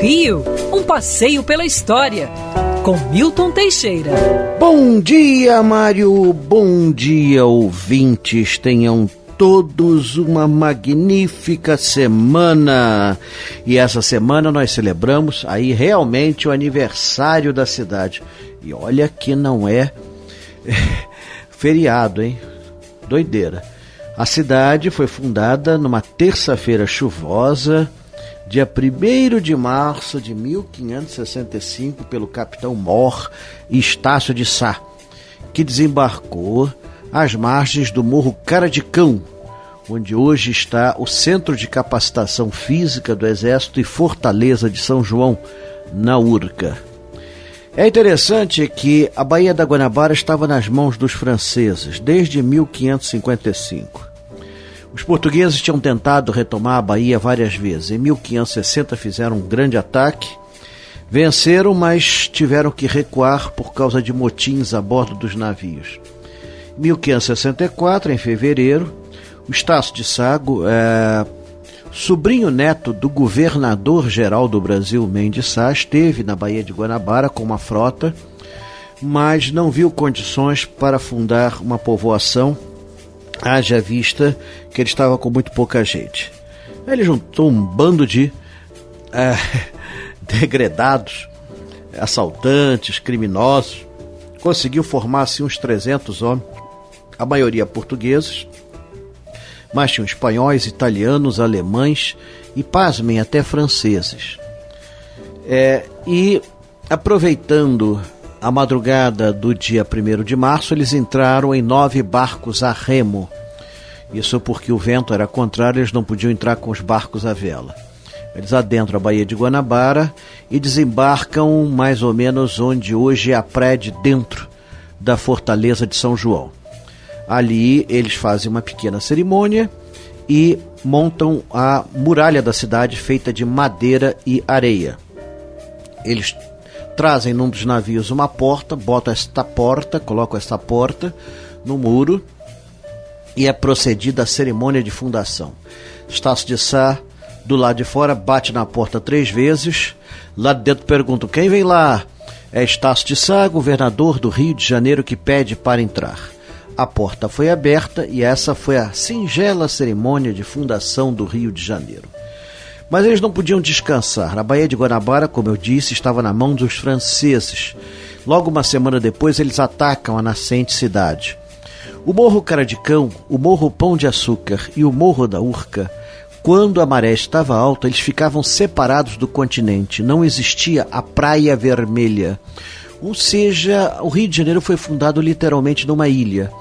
Rio, um passeio pela história, com Milton Teixeira. Bom dia, Mário. Bom dia, ouvintes. Tenham todos uma magnífica semana. E essa semana nós celebramos aí realmente o aniversário da cidade. E olha que não é feriado, hein? Doideira. A cidade foi fundada numa terça-feira chuvosa, dia 1 de março de 1565, pelo capitão Mor Estácio de Sá, que desembarcou às margens do Morro Cara de Cão, onde hoje está o Centro de Capacitação Física do Exército e Fortaleza de São João, na Urca. É interessante que a Baía da Guanabara estava nas mãos dos franceses desde 1555. Os portugueses tinham tentado retomar a Bahia várias vezes. Em 1560 fizeram um grande ataque, venceram, mas tiveram que recuar por causa de motins a bordo dos navios. Em 1564, em fevereiro, o Estácio de Sago, é, sobrinho neto do governador-geral do Brasil, Mendes Sá, esteve na Baía de Guanabara com uma frota, mas não viu condições para fundar uma povoação, haja vista que ele estava com muito pouca gente. Ele juntou um bando de é, degredados, assaltantes, criminosos, conseguiu formar assim uns 300 homens, a maioria portugueses, mas tinham espanhóis, italianos, alemães e, pasmem, até franceses. É, e, aproveitando a madrugada do dia 1 de março, eles entraram em nove barcos a remo. Isso porque o vento era contrário, eles não podiam entrar com os barcos à vela. Eles adentram a Baía de Guanabara e desembarcam mais ou menos onde hoje é a praia de dentro da Fortaleza de São João. Ali eles fazem uma pequena cerimônia e montam a muralha da cidade feita de madeira e areia. Eles trazem num dos navios uma porta, botam esta porta, colocam esta porta no muro e é procedida a cerimônia de fundação. Estácio de Sá, do lado de fora, bate na porta três vezes. Lá de dentro perguntam: quem vem lá? É Estácio de Sá, governador do Rio de Janeiro, que pede para entrar a porta foi aberta e essa foi a singela cerimônia de fundação do Rio de Janeiro. Mas eles não podiam descansar. A Baía de Guanabara, como eu disse, estava na mão dos franceses. Logo uma semana depois, eles atacam a nascente cidade. O Morro Caradicão, o Morro Pão de Açúcar e o Morro da Urca, quando a maré estava alta, eles ficavam separados do continente. Não existia a Praia Vermelha. Ou seja, o Rio de Janeiro foi fundado literalmente numa ilha.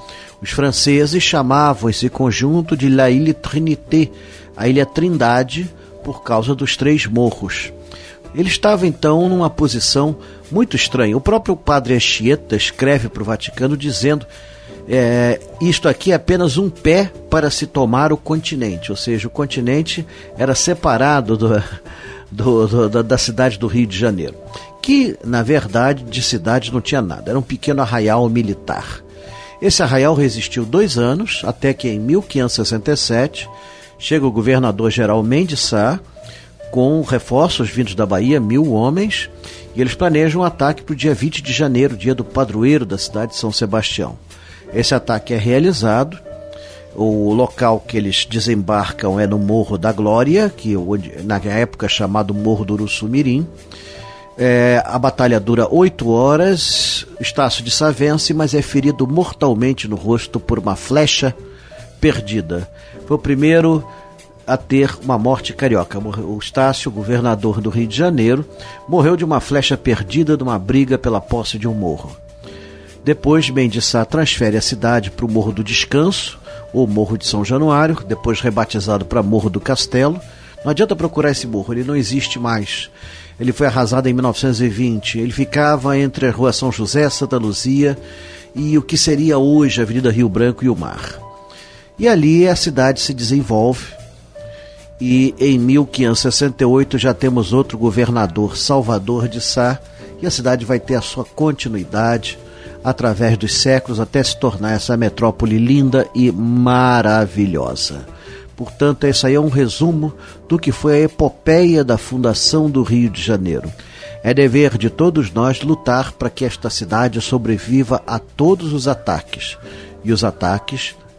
Os franceses chamavam esse conjunto de La Trinité, a Ilha Trindade, por causa dos três morros. Ele estava então numa posição muito estranha. O próprio padre Anchieta escreve para o Vaticano dizendo: é, isto aqui é apenas um pé para se tomar o continente, ou seja, o continente era separado do, do, do, da cidade do Rio de Janeiro que na verdade de cidade não tinha nada, era um pequeno arraial militar. Esse arraial resistiu dois anos, até que em 1567 chega o governador-geral Mendes Sá, com reforços vindos da Bahia, mil homens, e eles planejam um ataque para o dia 20 de janeiro, dia do padroeiro da cidade de São Sebastião. Esse ataque é realizado, o local que eles desembarcam é no Morro da Glória, que na época é chamado Morro do Uruçumirim. É, a batalha dura oito horas. Estácio de Sá vence, mas é ferido mortalmente no rosto por uma flecha perdida. Foi o primeiro a ter uma morte carioca. O Estácio, governador do Rio de Janeiro, morreu de uma flecha perdida numa briga pela posse de um morro. Depois, Mendes Sá transfere a cidade para o Morro do Descanso, ou Morro de São Januário, depois rebatizado para Morro do Castelo. Não adianta procurar esse morro, ele não existe mais. Ele foi arrasado em 1920. Ele ficava entre a Rua São José, Santa Luzia e o que seria hoje a Avenida Rio Branco e o mar. E ali a cidade se desenvolve. E em 1568 já temos outro governador, Salvador de Sá, e a cidade vai ter a sua continuidade através dos séculos até se tornar essa metrópole linda e maravilhosa. Portanto, esse aí é um resumo do que foi a epopeia da fundação do Rio de Janeiro. É dever de todos nós lutar para que esta cidade sobreviva a todos os ataques. E os ataques